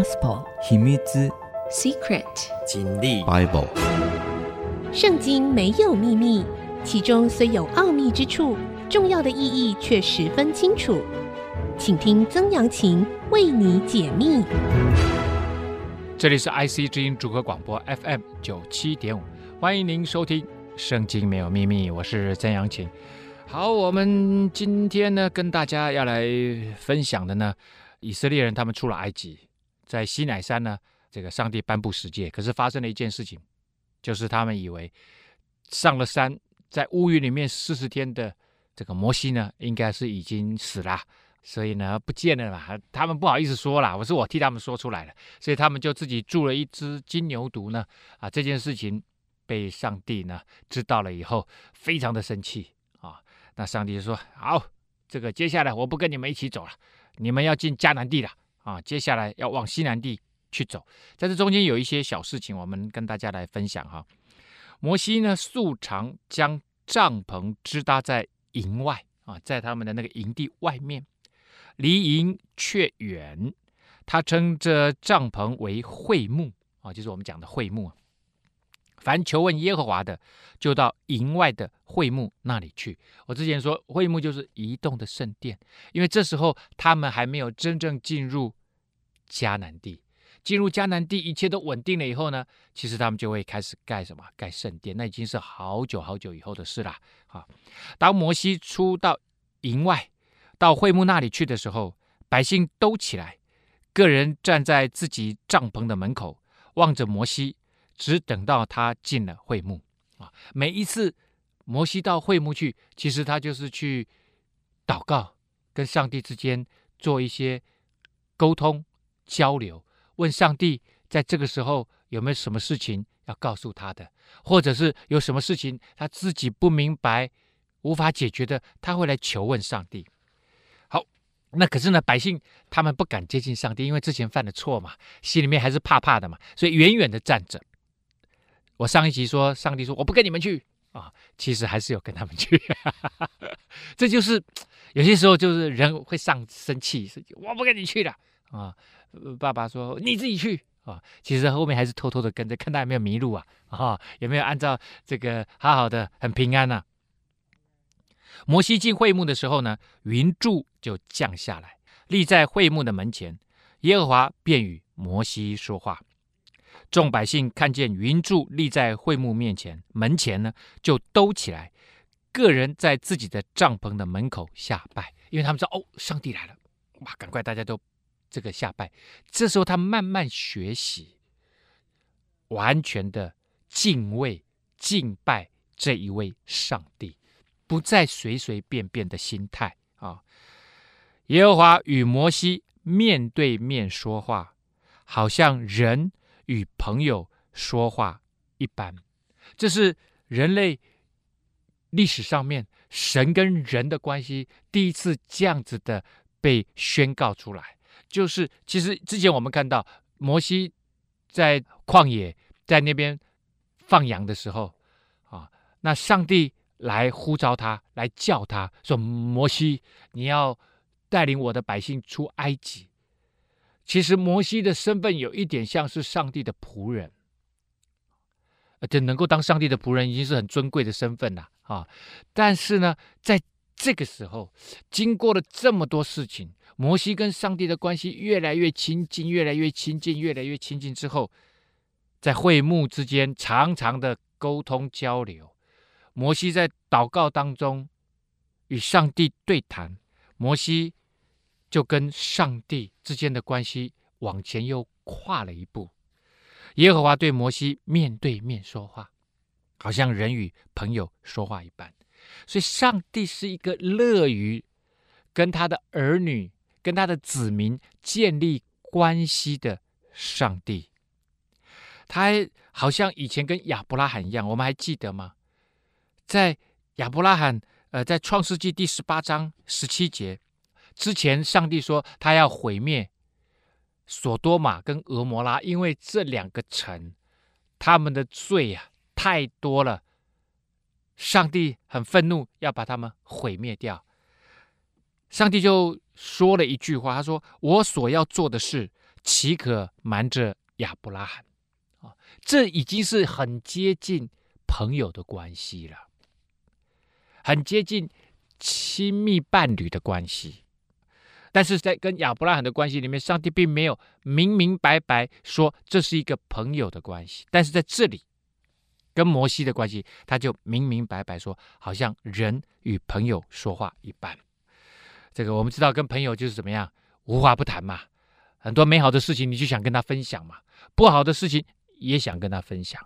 Gospel 秘密 Secret 经历 Bible 圣经没有秘密，其中虽有奥秘之处，重要的意义却十分清楚。请听曾阳晴为你解密。这里是 IC 之音主客广播 FM 九七点五，欢迎您收听《圣经没有秘密》，我是曾阳晴。好，我们今天呢，跟大家要来分享的呢，以色列人他们出了埃及，在西乃山呢，这个上帝颁布十诫，可是发生了一件事情，就是他们以为上了山，在乌云里面四十天的这个摩西呢，应该是已经死了。所以呢，不见了嘛，他们不好意思说了，我是我替他们说出来了，所以他们就自己铸了一只金牛犊呢，啊，这件事情被上帝呢知道了以后，非常的生气啊，那上帝就说：好，这个接下来我不跟你们一起走了，你们要进迦南地了啊，接下来要往西南地去走，在这中间有一些小事情，我们跟大家来分享哈。摩西呢，素常将帐篷支搭在营外啊，在他们的那个营地外面。离营却远，他称这帐篷为会幕啊，就是我们讲的会幕。凡求问耶和华的，就到营外的会幕那里去。我之前说会幕就是移动的圣殿，因为这时候他们还没有真正进入迦南地。进入迦南地，一切都稳定了以后呢，其实他们就会开始盖什么？盖圣殿。那已经是好久好久以后的事了啊。当摩西出到营外。到会幕那里去的时候，百姓都起来，个人站在自己帐篷的门口，望着摩西，只等到他进了会幕。啊，每一次摩西到会幕去，其实他就是去祷告，跟上帝之间做一些沟通交流，问上帝在这个时候有没有什么事情要告诉他的，或者是有什么事情他自己不明白、无法解决的，他会来求问上帝。好那可是呢，百姓他们不敢接近上帝，因为之前犯了错嘛，心里面还是怕怕的嘛，所以远远的站着。我上一集说，上帝说我不跟你们去啊，其实还是有跟他们去。这就是有些时候就是人会上生气，我不跟你去了啊。爸爸说你自己去啊，其实后面还是偷偷的跟着，看他有没有迷路啊，啊，有没有按照这个好好的很平安啊。摩西进会幕的时候呢，云柱就降下来，立在会幕的门前。耶和华便与摩西说话。众百姓看见云柱立在会幕面前，门前呢，就都起来，个人在自己的帐篷的门口下拜，因为他们知道哦，上帝来了，哇，赶快大家都这个下拜。这时候他慢慢学习，完全的敬畏敬拜这一位上帝。不再随随便便的心态啊！耶和华与摩西面对面说话，好像人与朋友说话一般。这是人类历史上面神跟人的关系第一次这样子的被宣告出来。就是其实之前我们看到摩西在旷野在那边放羊的时候啊，那上帝。来呼召他，来叫他说：“摩西，你要带领我的百姓出埃及。”其实摩西的身份有一点像是上帝的仆人，而且能够当上帝的仆人已经是很尊贵的身份了啊！但是呢，在这个时候，经过了这么多事情，摩西跟上帝的关系越来越亲近，越来越亲近，越来越亲近之后，在会幕之间常常的沟通交流。摩西在祷告当中与上帝对谈，摩西就跟上帝之间的关系往前又跨了一步。耶和华对摩西面对面说话，好像人与朋友说话一般。所以，上帝是一个乐于跟他的儿女、跟他的子民建立关系的上帝。他好像以前跟亚伯拉罕一样，我们还记得吗？在亚伯拉罕，呃，在创世纪第十八章十七节之前，上帝说他要毁灭所多玛跟俄摩拉，因为这两个城他们的罪啊太多了，上帝很愤怒，要把他们毁灭掉。上帝就说了一句话，他说：“我所要做的事，岂可瞒着亚伯拉罕？啊，这已经是很接近朋友的关系了，很接近亲密伴侣的关系。但是在跟亚伯拉罕的关系里面，上帝并没有明明白白说这是一个朋友的关系。但是在这里，跟摩西的关系，他就明明白白说，好像人与朋友说话一般。这个我们知道，跟朋友就是怎么样，无话不谈嘛。很多美好的事情，你就想跟他分享嘛；不好的事情，也想跟他分享。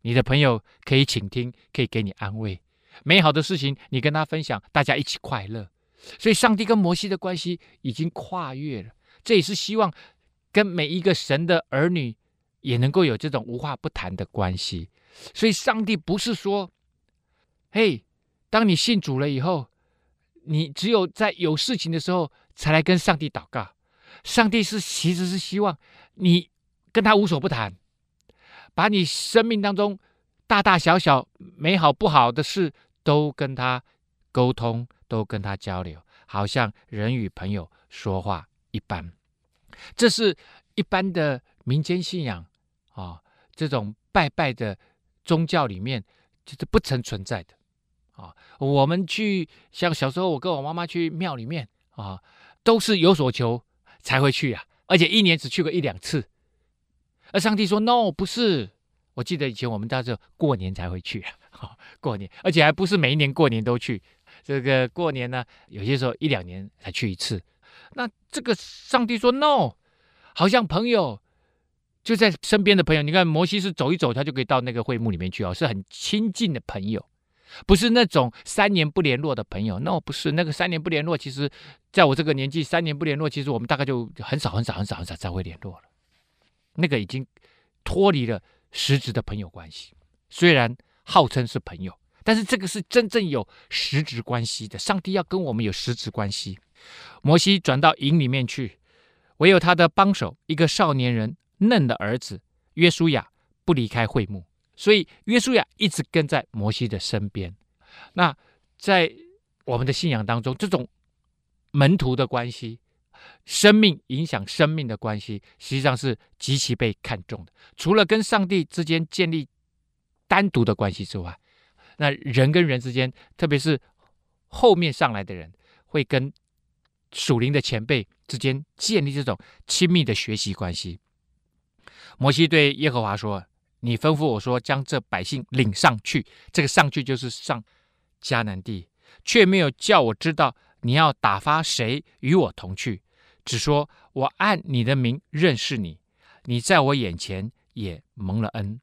你的朋友可以倾听，可以给你安慰。美好的事情，你跟他分享，大家一起快乐。所以，上帝跟摩西的关系已经跨越了。这也是希望跟每一个神的儿女也能够有这种无话不谈的关系。所以，上帝不是说：“嘿，当你信主了以后。”你只有在有事情的时候才来跟上帝祷告，上帝是其实是希望你跟他无所不谈，把你生命当中大大小小美好不好的事都跟他沟通，都跟他交流，好像人与朋友说话一般。这是一般的民间信仰啊，这种拜拜的宗教里面就是不曾存在的。啊，我们去像小时候，我跟我妈妈去庙里面啊，都是有所求才会去啊，而且一年只去过一两次。而上帝说：“No，不是。”我记得以前我们家是过年才会去啊，过年，而且还不是每一年过年都去。这个过年呢，有些时候一两年才去一次。那这个上帝说：“No，好像朋友就在身边的朋友。你看摩西是走一走，他就可以到那个会幕里面去哦，是很亲近的朋友。”不是那种三年不联络的朋友，那、no, 不是那个三年不联络。其实，在我这个年纪，三年不联络，其实我们大概就很少、很少、很少、很少再会联络了。那个已经脱离了实质的朋友关系。虽然号称是朋友，但是这个是真正有实质关系的。上帝要跟我们有实质关系。摩西转到营里面去，唯有他的帮手一个少年人嫩的儿子约书亚不离开会幕。所以，约书亚一直跟在摩西的身边。那在我们的信仰当中，这种门徒的关系、生命影响生命的关系，实际上是极其被看重的。除了跟上帝之间建立单独的关系之外，那人跟人之间，特别是后面上来的人，会跟属灵的前辈之间建立这种亲密的学习关系。摩西对耶和华说。你吩咐我说，将这百姓领上去，这个上去就是上迦南地，却没有叫我知道你要打发谁与我同去，只说我按你的名认识你，你在我眼前也蒙了恩。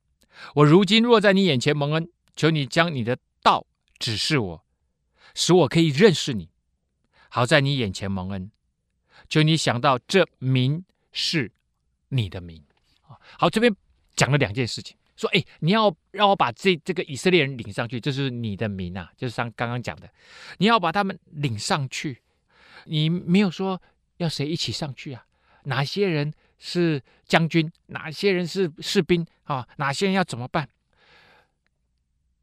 我如今若在你眼前蒙恩，求你将你的道指示我，使我可以认识你，好在你眼前蒙恩。求你想到这名是你的名。好，这边。讲了两件事情，说：“哎，你要让我把这这个以色列人领上去，这是你的名啊，就是像刚刚讲的，你要把他们领上去。你没有说要谁一起上去啊？哪些人是将军？哪些人是士兵啊？哪些人要怎么办？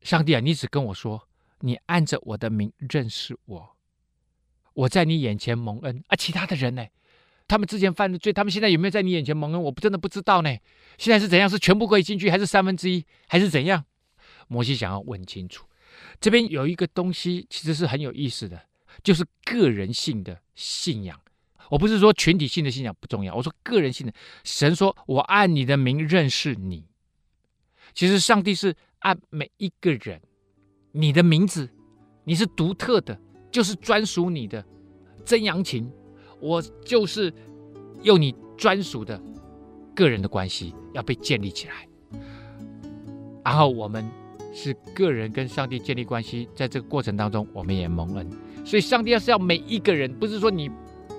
上帝啊，你只跟我说，你按着我的名认识我，我在你眼前蒙恩啊，其他的人呢？”他们之前犯的罪，他们现在有没有在你眼前蒙恩？我真的不知道呢。现在是怎样？是全部可以进去，还是三分之一，还是怎样？摩西想要问清楚。这边有一个东西，其实是很有意思的，就是个人性的信仰。我不是说群体性的信仰不重要，我说个人性的。神说：“我按你的名认识你。”其实上帝是按每一个人，你的名字，你是独特的，就是专属你的。曾阳晴。我就是用你专属的个人的关系要被建立起来，然后我们是个人跟上帝建立关系，在这个过程当中，我们也蒙恩。所以，上帝要是要每一个人，不是说你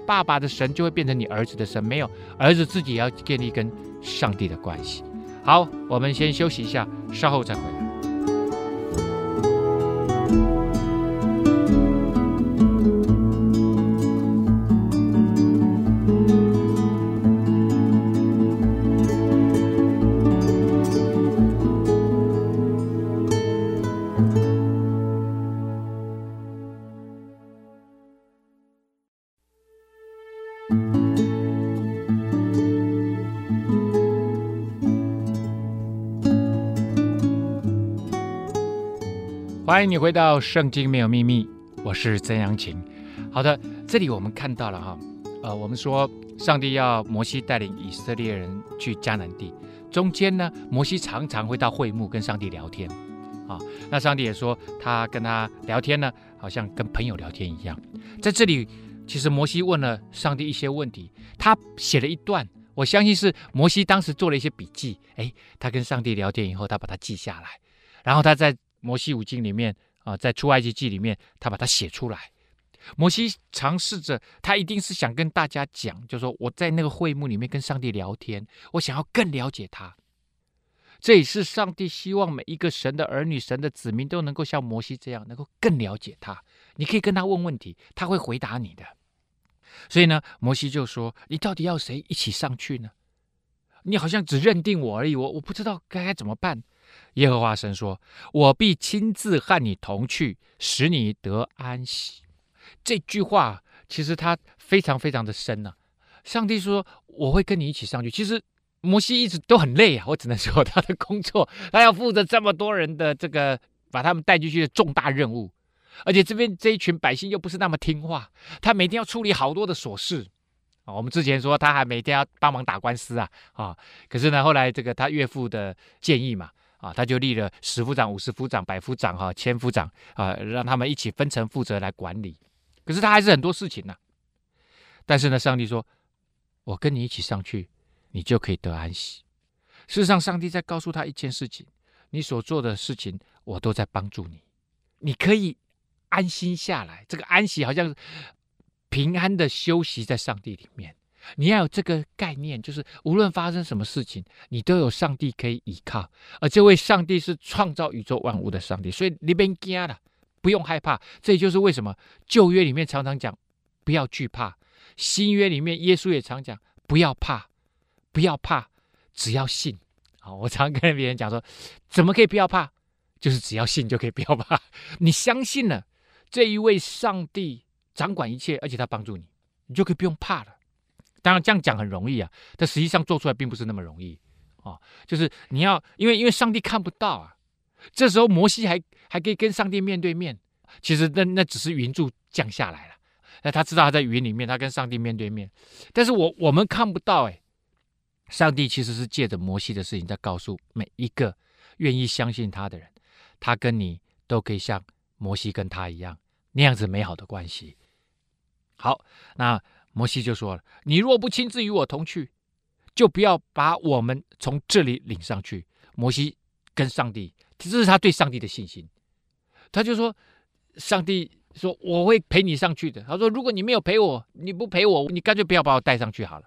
爸爸的神就会变成你儿子的神，没有，儿子自己也要建立跟上帝的关系。好，我们先休息一下，稍后再回来。欢迎你回到《圣经没有秘密》，我是曾阳晴。好的，这里我们看到了哈，呃，我们说上帝要摩西带领以色列人去迦南地，中间呢，摩西常常会到会幕跟上帝聊天，啊，那上帝也说他跟他聊天呢，好像跟朋友聊天一样。在这里，其实摩西问了上帝一些问题，他写了一段，我相信是摩西当时做了一些笔记，哎，他跟上帝聊天以后，他把它记下来，然后他在。摩西五经里面啊，在出埃及记里面，他把它写出来。摩西尝试着，他一定是想跟大家讲，就说我在那个会幕里面跟上帝聊天，我想要更了解他。这也是上帝希望每一个神的儿女、神的子民都能够像摩西这样，能够更了解他。你可以跟他问问题，他会回答你的。所以呢，摩西就说：“你到底要谁一起上去呢？你好像只认定我而已，我我不知道该该怎么办。”耶和华神说：“我必亲自和你同去，使你得安息。”这句话其实它非常非常的深呐、上帝说：“我会跟你一起上去。”其实摩西一直都很累啊，我只能说他的工作，他要负责这么多人的这个把他们带进去的重大任务，而且这边这一群百姓又不是那么听话，他每天要处理好多的琐事啊。我们之前说他还每天要帮忙打官司啊啊，可是呢，后来这个他岳父的建议嘛。啊，他就立了十夫长、五十夫长、百夫长、哈、千夫长啊，让他们一起分层负责来管理。可是他还是很多事情呢、但是呢，上帝说：“我跟你一起上去，你就可以得安息。”事实上，上帝在告诉他一件事情：你所做的事情，我都在帮助你，你可以安心下来。这个安息好像平安的休息在上帝里面。你要有这个概念，就是无论发生什么事情，你都有上帝可以依靠，而这位上帝是创造宇宙万物的上帝，所以你别惊了，不用害怕。这也就是为什么旧约里面常常讲不要惧怕，新约里面耶稣也常讲不要怕，不要怕，只要信。好，我常跟别人讲说，怎么可以不要怕？就是只要信就可以不要怕。你相信了这一位上帝掌管一切，而且他帮助你，你就可以不用怕了。当然这样讲很容易啊，但实际上做出来并不是那么容易啊。就是你要，因为因为上帝看不到啊，这时候摩西还还可以跟上帝面对面。其实那那只是云柱降下来了，那他知道他在云里面，他跟上帝面对面。但是我我们看不到哎，上帝其实是借着摩西的事情在告诉每一个愿意相信他的人，他跟你都可以像摩西跟他一样那样子美好的关系。好，那。摩西就说了：“你若不亲自与我同去，就不要把我们从这里领上去。”摩西跟上帝，这是他对上帝的信心。他就说：“上帝说我会陪你上去的。”他说：“如果你没有陪我，你不陪我，你干脆不要把我带上去好了。”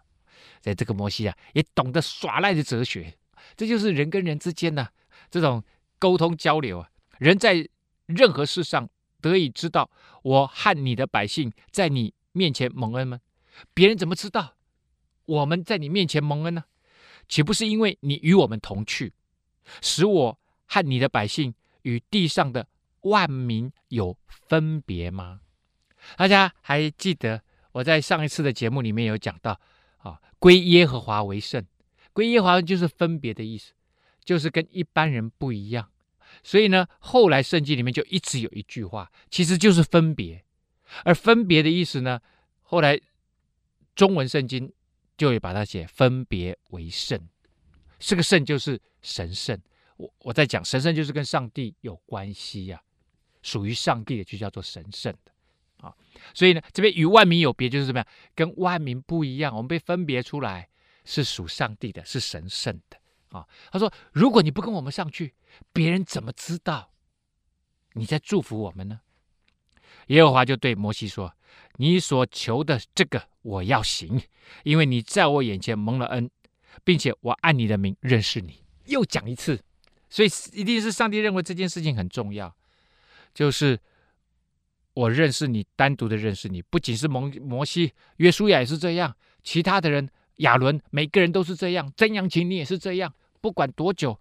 在这个摩西啊，也懂得耍赖的哲学，这就是人跟人之间呢、啊、这种沟通交流啊。人在任何事上得以知道我和你的百姓在你面前蒙恩吗？别人怎么知道我们在你面前蒙恩呢？岂不是因为你与我们同去，使我和你的百姓与地上的万民有分别吗？大家还记得我在上一次的节目里面有讲到啊，归耶和华为圣，归耶和华就是分别的意思，就是跟一般人不一样。所以呢，后来圣经里面就一直有一句话，其实就是分别。而分别的意思呢，后来。中文圣经就会把它写分别为圣，这个圣就是神圣。我我在讲神圣就是跟上帝有关系呀、啊，属于上帝的就叫做神圣的啊。所以呢，这边与万民有别就是怎么样？跟万民不一样，我们被分别出来是属上帝的，是神圣的啊。他说：如果你不跟我们上去，别人怎么知道你在祝福我们呢？耶和华就对摩西说：“你所求的这个。”我要行，因为你在我眼前蒙了恩，并且我按你的名认识你。又讲一次，所以一定是上帝认为这件事情很重要，就是我认识你，单独的认识你，不仅是蒙摩西、约书亚也是这样，其他的人亚伦，每个人都是这样。曾阳琴，你也是这样。不管多久，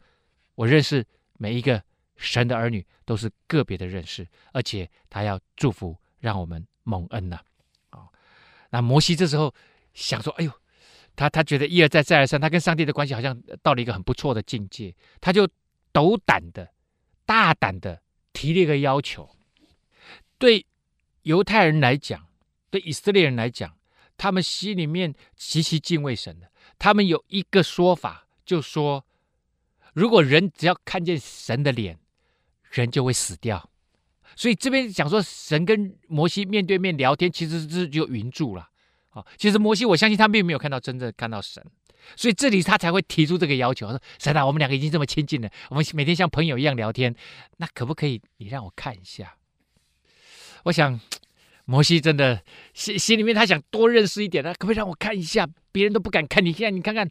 我认识每一个神的儿女，都是个别的认识，而且他要祝福，让我们蒙恩呐、那摩西这时候想说：“哎呦，他他觉得一而再再而三，他跟上帝的关系好像到了一个很不错的境界，他就斗胆的、大胆的提了一个要求，对犹太人来讲，对以色列人来讲，他们心里面极其敬畏神的。他们有一个说法，就说，如果人只要看见神的脸，人就会死掉。所以这边讲说，神跟摩西面对面聊天，其实是就云柱了。啊，其实摩西，我相信他并没有看到真正看到神，所以这里他才会提出这个要求。说：“神啊，我们两个已经这么亲近了，我们每天像朋友一样聊天，那可不可以你让我看一下？”我想，摩西真的心心里面他想多认识一点，他可不可以让我看一下？别人都不敢看，你现在你看看，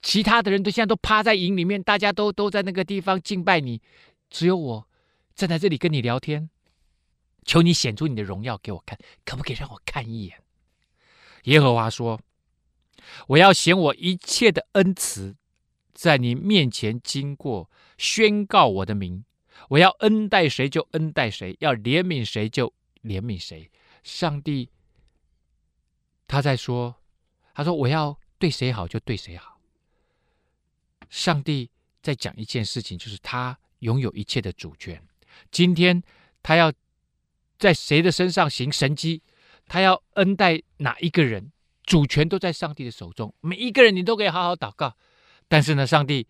其他的人都现在都趴在营里面，大家都都在那个地方敬拜你，只有我站在这里跟你聊天。求你显出你的荣耀给我看，可不可以让我看一眼？耶和华说：“我要显我一切的恩慈，在你面前经过，宣告我的名。我要恩待谁就恩待谁，要怜悯谁就怜悯谁。”上帝他在说：“他说我要对谁好就对谁好。”上帝在讲一件事情，就是他拥有一切的主权。今天他要。在谁的身上行神迹，他要恩待哪一个人，主权都在上帝的手中。每一个人你都可以好好祷告，但是呢，上帝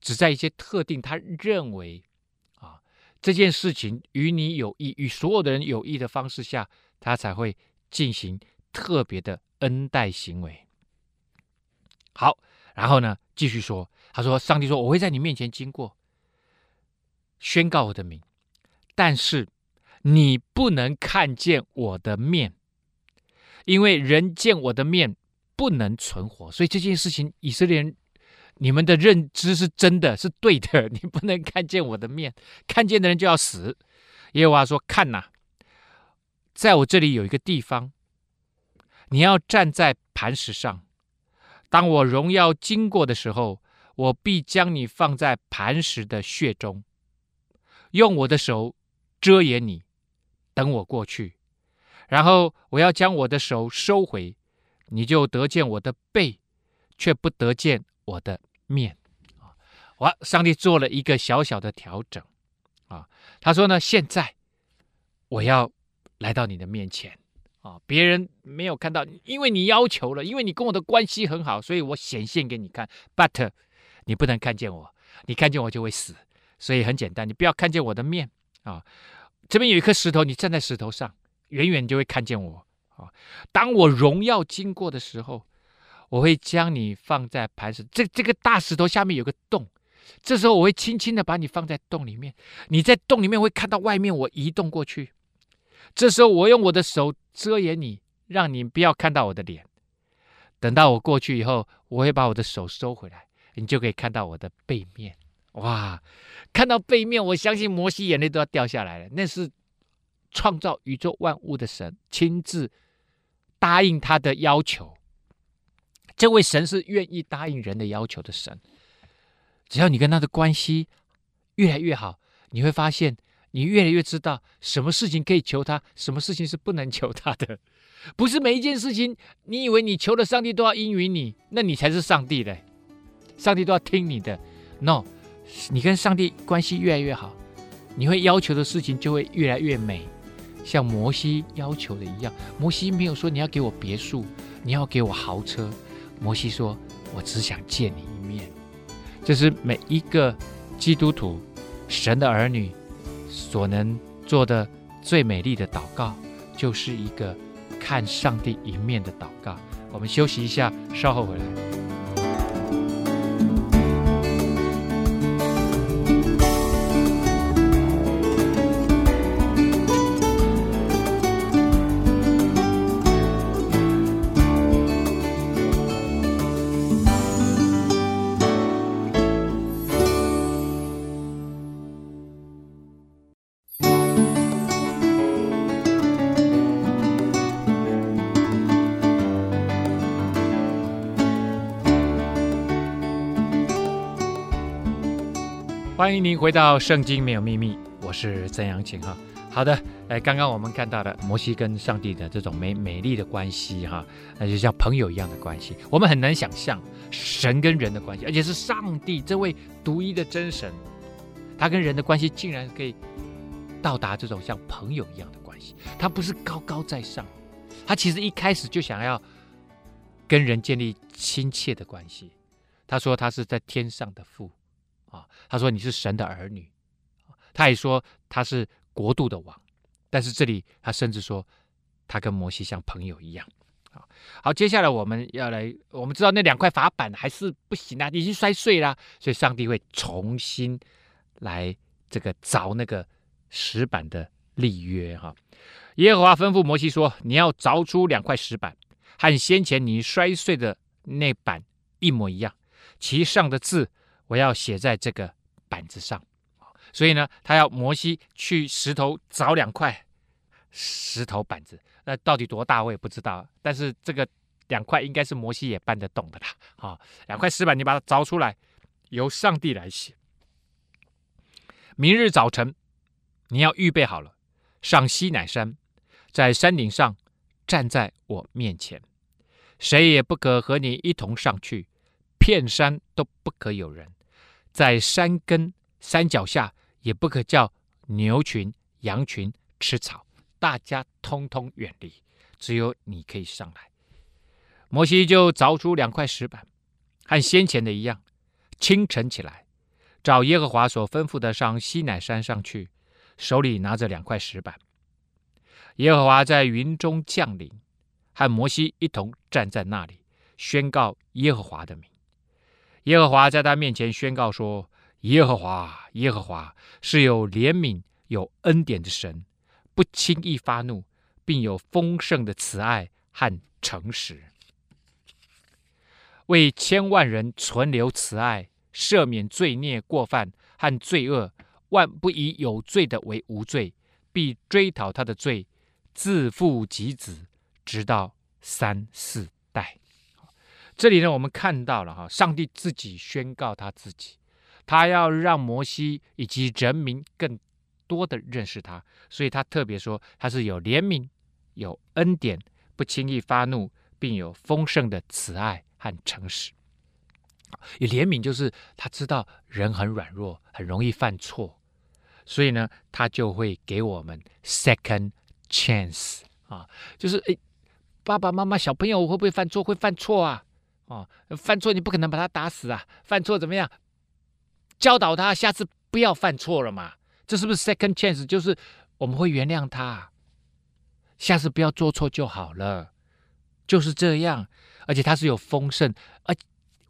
只在一些特定他认为啊这件事情与你有益、与所有的人有益的方式下，他才会进行特别的恩待行为。好，然后呢，继续说，他说：“上帝说，我会在你面前经过，宣告我的名，但是。”你不能看见我的面，因为人见我的面不能存活。所以这件事情，以色列人，你们的认知是真的是对的。你不能看见我的面，看见的人就要死。耶和华说：“看哪，在我这里有一个地方，你要站在磐石上。当我荣耀经过的时候，我必将你放在磐石的穴中，用我的手遮掩你。”等我过去，然后我要将我的手收回，你就得见我的背，却不得见我的面。啊，我上帝做了一个小小的调整啊，他说呢，现在我要来到你的面前啊，别人没有看到，因为你要求了，因为你跟我的关系很好，所以我显现给你看。But 你不能看见我，你看见我就会死，所以很简单，你不要看见我的面啊。这边有一颗石头，你站在石头上，远远就会看见我啊！当我荣耀经过的时候，我会将你放在磐石。这这个大石头下面有个洞，这时候我会轻轻的把你放在洞里面。你在洞里面会看到外面，我移动过去。这时候我用我的手遮掩你，让你不要看到我的脸。等到我过去以后，我会把我的手收回来，你就可以看到我的背面。哇！看到背面，我相信摩西眼泪都要掉下来了。那是创造宇宙万物的神亲自答应他的要求。这位神是愿意答应人的要求的神。只要你跟他的关系越来越好，你会发现你越来越知道什么事情可以求他，什么事情是不能求他的。不是每一件事情，你以为你求了上帝都要应允你，那你才是上帝嘞。上帝都要听你的，no。你跟上帝关系越来越好，你会要求的事情就会越来越美，像摩西要求的一样。摩西没有说你要给我别墅，你要给我豪车。摩西说：“我只想见你一面。”这是每一个基督徒、神的儿女所能做的最美丽的祷告，就是一个看上帝一面的祷告。我们休息一下，稍后回来。欢迎您回到《圣经没有秘密》，我是曾阳晴哈。好的，哎，刚刚我们看到了摩西跟上帝的这种美美丽的关系哈，那就像朋友一样的关系。我们很难想象神跟人的关系，而且是上帝这位独一的真神，他跟人的关系竟然可以到达这种像朋友一样的关系。他不是高高在上，他其实一开始就想要跟人建立亲切的关系。他说他是在天上的父啊，他说你是神的儿女，他也说他是国度的王。但是这里他甚至说他跟摩西像朋友一样。好，接下来我们要来，我们知道那两块法板还是不行啊，已经摔碎了，所以上帝会重新来这个凿那个石板的立约哈。耶和华吩咐摩西说：“你要凿出两块石板，和先前你摔碎的那板一模一样，其上的字我要写在这个板子上。”所以呢，他要摩西去石头凿两块石头板子。那到底多大我也不知道，但是这个两块应该是摩西也搬得动的啦。啊，两块石板你把它凿出来，由上帝来写。明日早晨你要预备好了，上西乃山，在山顶上站在我面前，谁也不可和你一同上去，片山都不可有人，在山根山脚下也不可叫牛群羊群吃草。大家通通远离，只有你可以上来。摩西就凿出两块石板，和先前的一样。清晨起来，照耶和华所吩咐的上西乃山上去，手里拿着两块石板。耶和华在云中降临，和摩西一同站在那里，宣告耶和华的名。耶和华在他面前宣告说：“耶和华，耶和华是有怜悯、有恩典的神。”不轻易发怒，并有丰盛的慈爱和诚实，为千万人存留慈爱，赦免罪孽过犯和罪恶，万不以有罪的为无罪，必追讨他的罪，自父及子，直到三四代。这里呢，我们看到了哈，上帝自己宣告他自己，他要让摩西以及人民更。多的认识他，所以他特别说他是有怜悯、有恩典、不轻易发怒，并有丰盛的慈爱和诚实。有怜悯就是他知道人很软弱，很容易犯错，所以呢，他就会给我们 second chance 啊，就是诶，爸爸妈妈小朋友会不会犯错？会犯错啊，哦，犯错你不可能把他打死啊，犯错怎么样？教导他下次不要犯错了嘛。这是不是 second chance？就是我们会原谅他，下次不要做错就好了，就是这样。而且他是有丰盛，而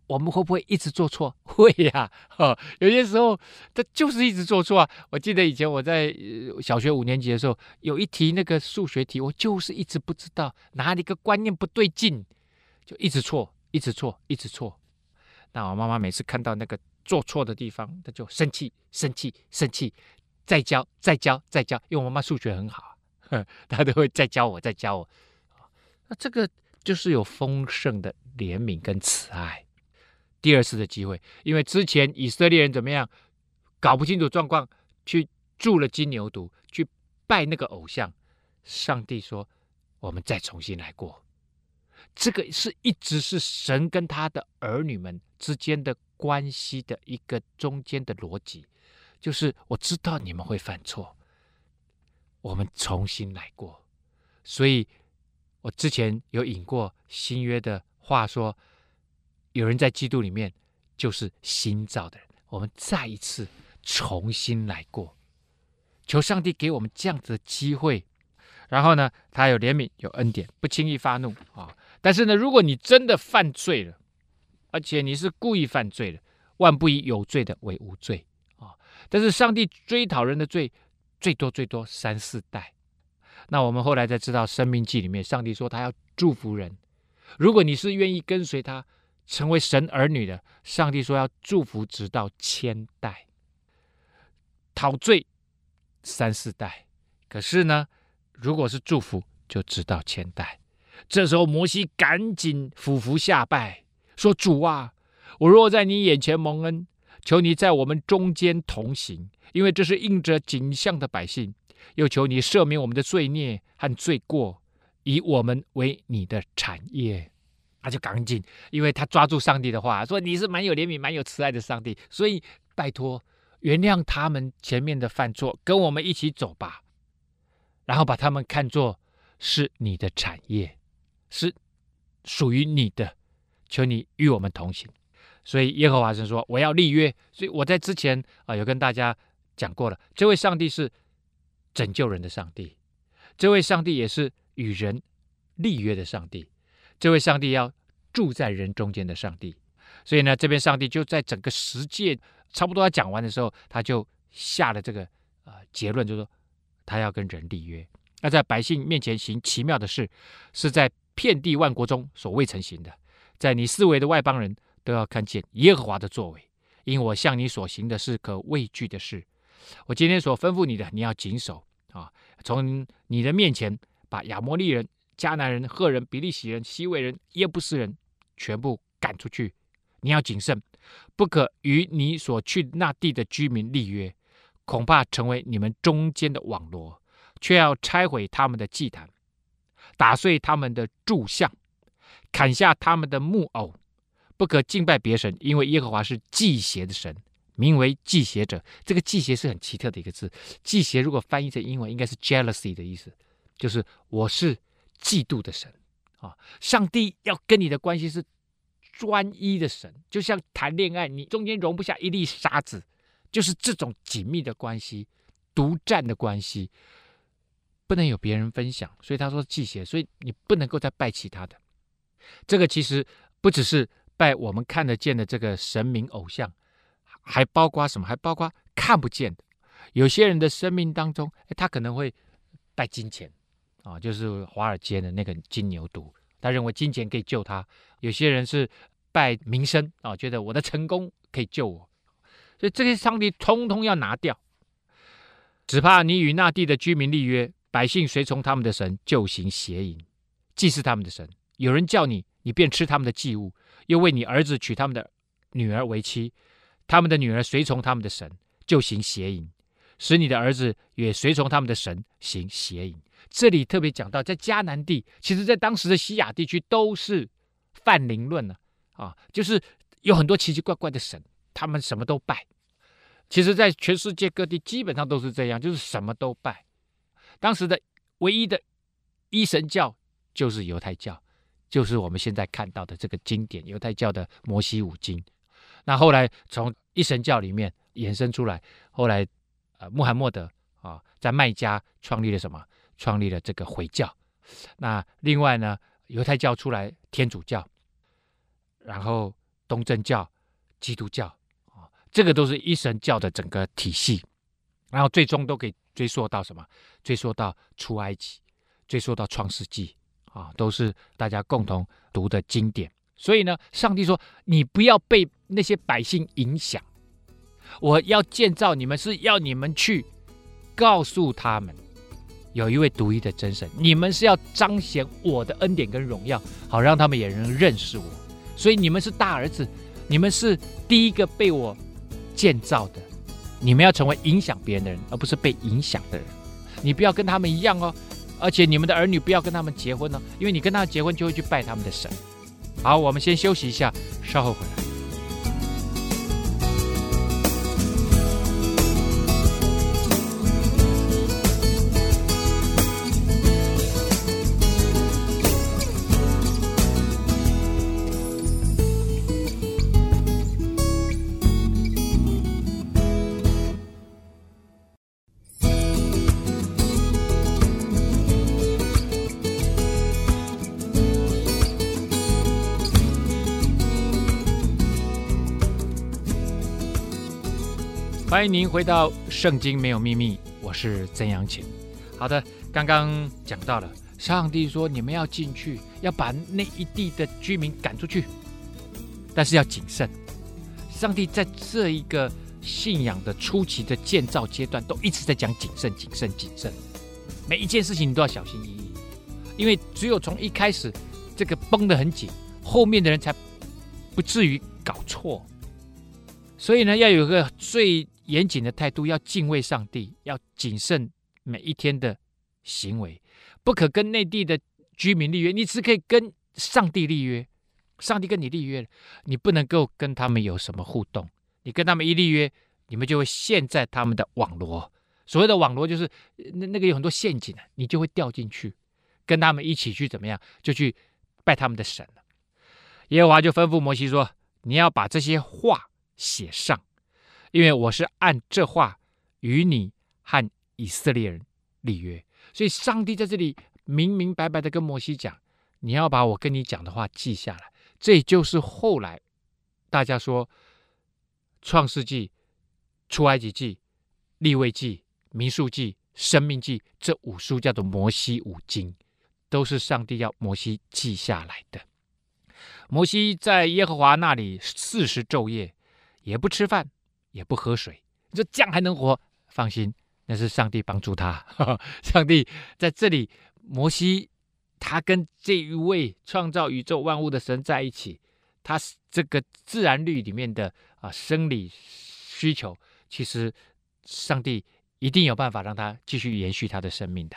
我们会不会一直做错？会呀，哈，有些时候他就是一直做错啊。我记得以前我在小学五年级的时候，有一题那个数学题，我就是一直不知道哪里个观念不对劲，就一直错，一直错，一直错。那我妈妈每次看到那个做错的地方，她就生气，生气，生气。再教，再教，再教，因为我妈妈数学很好，她都会再教我，再教我。那这个就是有丰盛的怜悯跟慈爱。第二次的机会，因为之前以色列人怎么样，搞不清楚状况，去铸了金牛犊，去拜那个偶像。上帝说：“我们再重新来过。”这个是一直是神跟他的儿女们之间的关系的一个中间的逻辑。就是我知道你们会犯错，我们重新来过。所以，我之前有引过新约的话说，有人在基督里面就是新造的人。我们再一次重新来过，求上帝给我们这样子的机会。然后呢，他有怜悯，有恩典，不轻易发怒啊。但是呢，如果你真的犯罪了，而且你是故意犯罪的，万不以有罪的为无罪啊。但是上帝追讨人的罪，最多最多三四代。那我们后来才知道，《生命记》里面，上帝说他要祝福人。如果你是愿意跟随他，成为神儿女的，上帝说要祝福直到千代。讨罪三四代，可是呢，如果是祝福，就直到千代。这时候摩西赶紧俯伏下拜，说：“主啊，我若在你眼前蒙恩。”求你在我们中间同行，因为这是应着景象的百姓。又求你赦免我们的罪孽和罪过，以我们为你的产业。他就赶紧，因为他抓住上帝的话，说你是蛮有怜悯、蛮有慈爱的上帝，所以拜托原谅他们前面的犯错，跟我们一起走吧。然后把他们看作是你的产业，是属于你的，求你与我们同行。所以耶和华神说：“我要立约。”所以我在之前啊有跟大家讲过了，这位上帝是拯救人的上帝，这位上帝也是与人立约的上帝，这位上帝要住在人中间的上帝。所以呢，这边上帝就在整个十诫差不多要讲完的时候，他就下了这个呃结论，就是说他要跟人立约，那在百姓面前行奇妙的事，是在遍地万国中所未曾行的，在你四围的外邦人都要看见耶和华的作为，因我向你所行的是可畏惧的事。我今天所吩咐你的，你要谨守啊，从你的面前把亚摩利人、迦南人、赫人、比利洗人、希未人、耶布斯人全部赶出去。你要谨慎，不可与你所去那地的居民立约，恐怕成为你们中间的网罗，却要拆毁他们的祭坛，打碎他们的柱像，砍下他们的木偶，不可敬拜别神，因为耶和华是忌邪的神，名为忌邪者。这个忌邪是很奇特的一个字，忌邪如果翻译成英文，应该是 jealousy 的意思，就是我是嫉妒的神啊。上帝要跟你的关系是。专一的神，就像谈恋爱，你中间容不下一粒沙子，就是这种紧密的关系，独占的关系，不能有别人分享。所以他说忌邪，所以你不能够再拜其他的。这个其实不只是拜我们看得见的这个神明偶像，还包括什么？还包括看不见的。有些人的生命当中，他可能会拜金钱啊，就是华尔街的那个金牛犊。他认为金钱可以救他，有些人是拜名声啊，觉得我的成功可以救我，所以这些上帝通通要拿掉，只怕你与那地的居民立约，百姓随从他们的神，就行邪淫，祭祀他们的神。有人叫你，你便吃他们的祭物，又为你儿子娶他们的女儿为妻，他们的女儿随从他们的神，就行邪淫，使你的儿子也随从他们的神行邪淫。这里特别讲到，在迦南地，其实在当时的西亚地区都是泛灵论呢，啊，就是有很多奇奇怪怪的神，他们什么都拜。其实，在全世界各地基本上都是这样，就是什么都拜。当时的唯一的一神教就是犹太教，就是我们现在看到的这个经典犹太教的摩西五经。那后来从一神教里面衍生出来，后来呃穆罕默德啊，在麦加创立了什么？创立了这个回教，那另外呢，犹太教出来天主教，然后东正教、基督教啊，这个都是一神教的整个体系，然后最终都给追溯到什么？追溯到出埃及，追溯到创世纪啊，都是大家共同读的经典。所以呢，上帝说：“你不要被那些百姓影响，我要建造你们，是要你们去告诉他们。”有一位独一的真神，你们是要彰显我的恩典跟荣耀，好让他们也能认识我。所以你们是大儿子，你们是第一个被我建造的，你们要成为影响别人的人，而不是被影响的人。你不要跟他们一样哦，而且你们的儿女不要跟他们结婚哦，因为你跟他们结婚就会去拜他们的神。好，我们先休息一下，稍后回来。欢迎您回到《圣经没有秘密》，我是曾阳晴。好的，刚刚讲到了，上帝说你们要进去，要把那一地的居民赶出去，但是要谨慎。上帝在这一个信仰的初期的建造阶段，都一直在讲谨慎、谨慎、谨慎。每一件事情你都要小心翼翼，因为只有从一开始这个绷得很紧，后面的人才不至于搞错。所以呢，要有个最严谨的态度，要敬畏上帝，要谨慎每一天的行为，不可跟内地的居民立约，你只可以跟上帝立约。上帝跟你立约，你不能够跟他们有什么互动。你跟他们一立约，你们就会陷在他们的网罗。所谓的网罗，就是那那个有很多陷阱啊，你就会掉进去，跟他们一起去怎么样，就去拜他们的神了。耶和华就吩咐摩西说：“你要把这些话写上，因为我是按这话与你和以色列人立约。”所以，上帝在这里明明白白的跟摩西讲：“你要把我跟你讲的话记下来。”这就是后来大家说《创世纪》《出埃及记》《立位记》《民数记》《生命记》这五书叫做摩西五经，都是上帝要摩西记下来的。摩西在耶和华那里四十昼夜，也不吃饭，也不喝水。你说这样还能活？放心。那是上帝帮助他，上帝在这里，摩西他跟这一位创造宇宙万物的神在一起，他这个自然律里面的啊生理需求，其实上帝一定有办法让他继续延续他的生命的。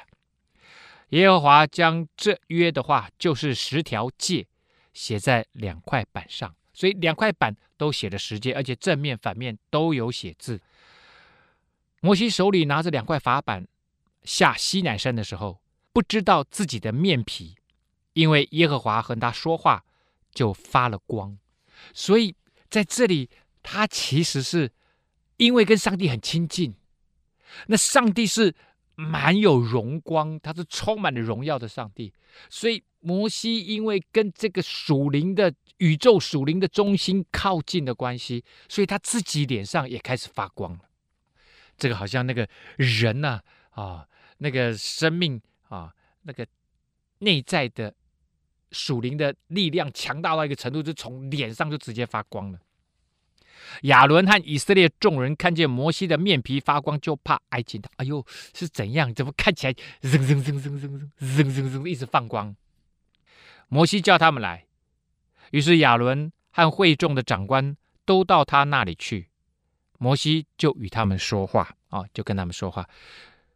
耶和华将这约的话，就是十条诫，写在两块板上，所以两块板都写着十诫，而且正面反面都有写字。摩西手里拿着两块法板下西南山的时候，不知道自己的面皮，因为耶和华和他说话就发了光，所以在这里他其实是因为跟上帝很亲近，那上帝是满有荣光，他是充满了荣耀的上帝，所以摩西因为跟这个属灵的宇宙属灵的中心靠近的关系，所以他自己脸上也开始发光了。这个好像那个人呐，啊，那个生命啊，那个内在的属灵的力量强大到一个程度，就从脸上就直接发光了。亚伦和以色列众人看见摩西的面皮发光，就怕挨近他。哎呦，是怎样？怎么看起来扔扔扔扔扔扔扔扔一直放光？摩西叫他们来，于是亚伦和会众的长官都到他那里去。摩西就与他们说话啊，就跟他们说话。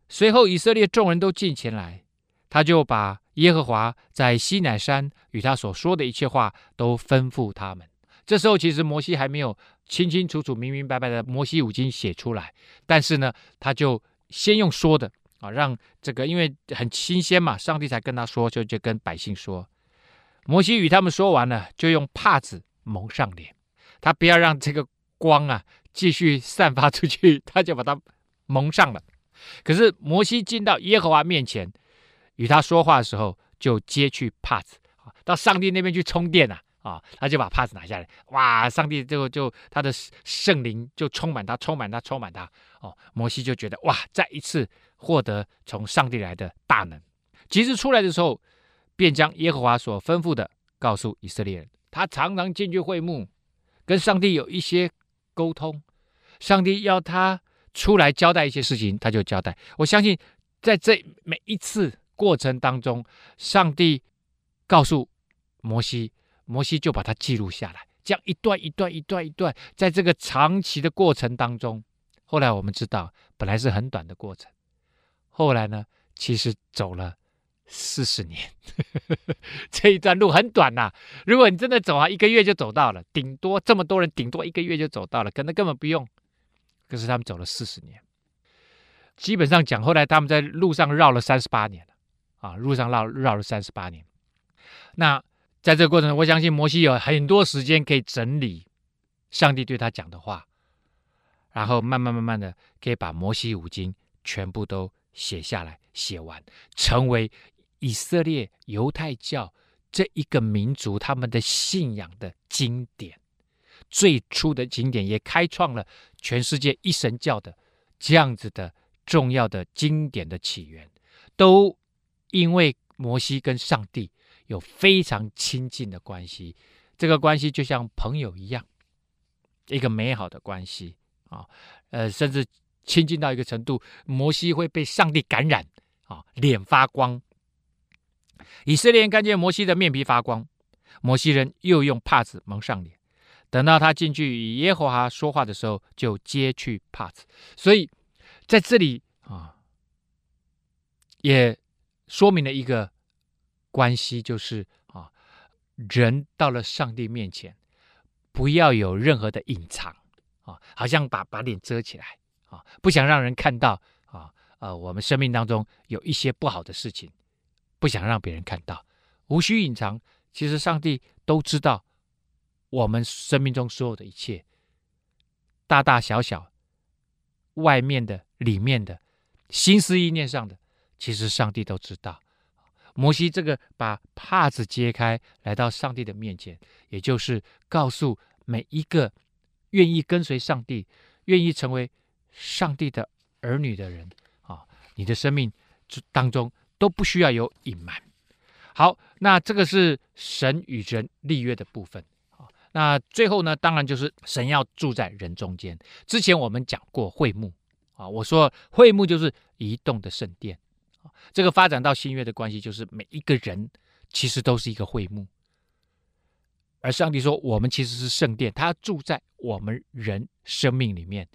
随后以色列众人都进前来，他就把耶和华在西乃山与他所说的一切话都吩咐他们。这时候其实摩西还没有清清楚楚、明明白白的摩西五经写出来，但是呢，他就先用说的啊，让这个因为很新鲜嘛，上帝才跟他说，就就跟百姓说。摩西与他们说完了，就用帕子蒙上脸，他不要让这个光啊。继续散发出去，他就把它蒙上了。可是摩西进到耶和华面前，与他说话的时候，就揭去帕子，到上帝那边去充电了啊！他就把帕子拿下来，哇！上帝就就他的圣灵就充满他，充满他，充满他。哦，摩西就觉得哇，再一次获得从上帝来的大能。及至出来的时候，便将耶和华所吩咐的告诉以色列人。他常常进去会幕，跟上帝有一些。沟通，上帝要他出来交代一些事情，他就交代。我相信，在这每一次过程当中，上帝告诉摩西，摩西就把它记录下来，这样一段一段一段一段，在这个长期的过程当中，后来我们知道，本来是很短的过程，后来呢，其实走了。四十年，这一段路很短呐、如果你真的走啊，一个月就走到了，顶多这么多人，顶多一个月就走到了，可能根本不用。可是他们走了四十年，基本上讲，后来他们在路上绕了三十八年了啊，路上绕绕了三十八年。那在这个过程中，我相信摩西有很多时间可以整理上帝对他讲的话，然后慢慢慢慢的可以把摩西五经全部都写下来，写完，成为。以色列犹太教这一个民族，他们的信仰的经典，最初的经典，也开创了全世界一神教的这样子的重要的经典的起源，都因为摩西跟上帝有非常亲近的关系，这个关系就像朋友一样，一个美好的关系啊，呃，甚至亲近到一个程度，摩西会被上帝感染啊，脸发光。以色列人看见摩西的面皮发光，摩西人又用帕子蒙上脸。等到他进去与耶和华说话的时候，就揭去帕子。所以在这里啊，也说明了一个关系，就是啊，人到了上帝面前，不要有任何的隐藏啊，好像把把脸遮起来啊，不想让人看到啊，呃，我们生命当中有一些不好的事情，不想让别人看到，无需隐藏。其实上帝都知道我们生命中所有的一切，大大小小，外面的、里面的，心思意念上的，其实上帝都知道。摩西这个把帕子揭开，来到上帝的面前，也就是告诉每一个愿意跟随上帝、愿意成为上帝的儿女的人啊，你的生命当中都不需要有隐瞒。好，那这个是神与人立约的部分啊。那最后呢，当然就是神要住在人中间。之前我们讲过会幕啊，我说会幕就是移动的圣殿。这个发展到新约的关系，就是每一个人其实都是一个会幕，而上帝说我们其实是圣殿，他住在我们人生命里面。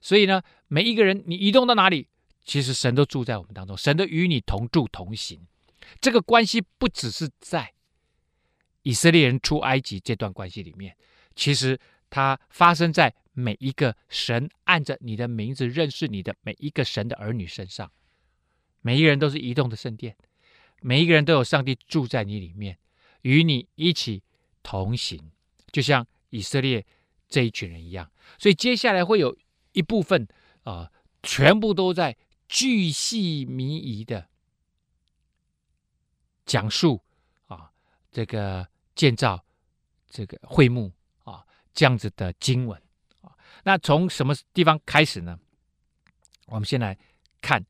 所以呢，每一个人你移动到哪里，其实神都住在我们当中，神都与你同住同行。这个关系不只是在以色列人出埃及这段关系里面，其实它发生在每一个神按着你的名字认识你的每一个神的儿女身上。每一个人都是移动的圣殿，每一个人都有上帝住在你里面，与你一起同行，就像以色列这一群人一样。所以接下来会有一部分啊、全部都在巨细靡遗的讲述啊，这个建造这个会幕啊，这样子的经文啊。那从什么地方开始呢？我们先来看。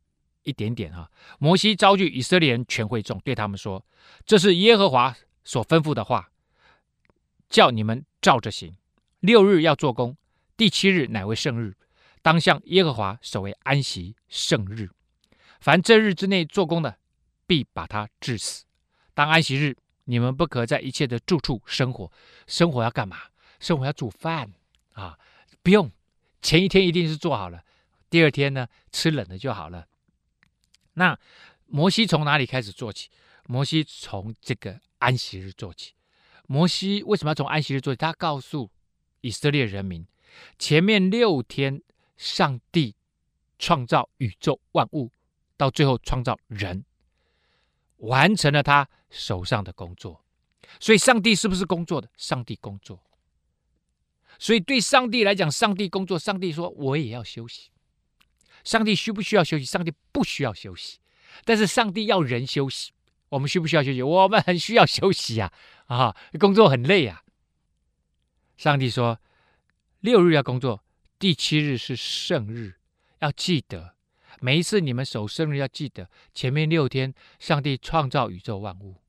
一点点哈，摩西召集以色列人全会众，对他们说：“这是耶和华所吩咐的话，叫你们照着行。六日要做工，第七日乃为圣日，当向耶和华守为安息圣日。凡这日之内做工的，必把他治死。当安息日，你们不可在一切的住处生火。生火要干嘛？生火要煮饭啊！不用，前一天一定是做好了，第二天呢，吃冷的就好了。”那摩西从哪里开始做起？摩西从这个安息日做起。摩西为什么要从安息日做起？他告诉以色列人民，前面六天上帝创造宇宙万物，到最后创造人，完成了他手上的工作。所以，上帝是不是工作的？上帝工作。所以，对上帝来讲，上帝工作。上帝说：“我也要休息。”上帝需不需要休息？上帝不需要休息，但是上帝要人休息。我们需不需要休息？我们很需要休息呀！啊，工作很累呀。上帝说，六日要工作，第七日是圣日，要记得每一次你们守圣日，要记得前面六天上帝创造宇宙万物，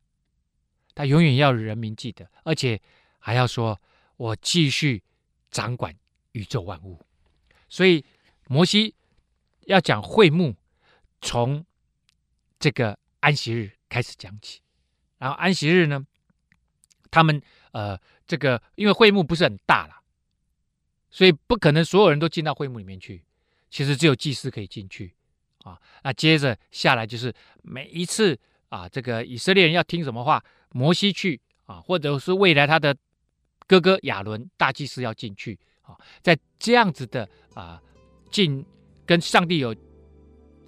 他永远要人民记得，而且还要说，我继续掌管宇宙万物。所以摩西。要讲会幕，从这个安息日开始讲起。然后安息日呢，他们呃，这个因为会幕不是很大了，所以不可能所有人都进到会幕里面去。其实只有祭司可以进去啊。那接着下来就是每一次啊，这个以色列人要听什么话，摩西去啊，或者是未来他的哥哥亚伦大祭司要进去啊，在这样子的啊进。跟上帝有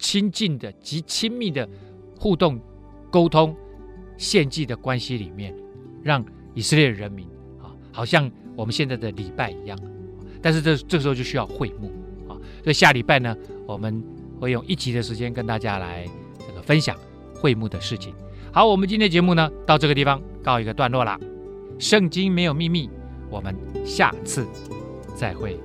亲近的极亲密的互动、沟通、献祭的关系里面，让以色列人民啊，好像我们现在的礼拜一样。但是这这时候就需要会幕啊，所以下礼拜呢，我们会用一集的时间跟大家来这个分享会幕的事情。好，我们今天节目呢，到这个地方告一个段落了。圣经没有秘密，我们下次再会。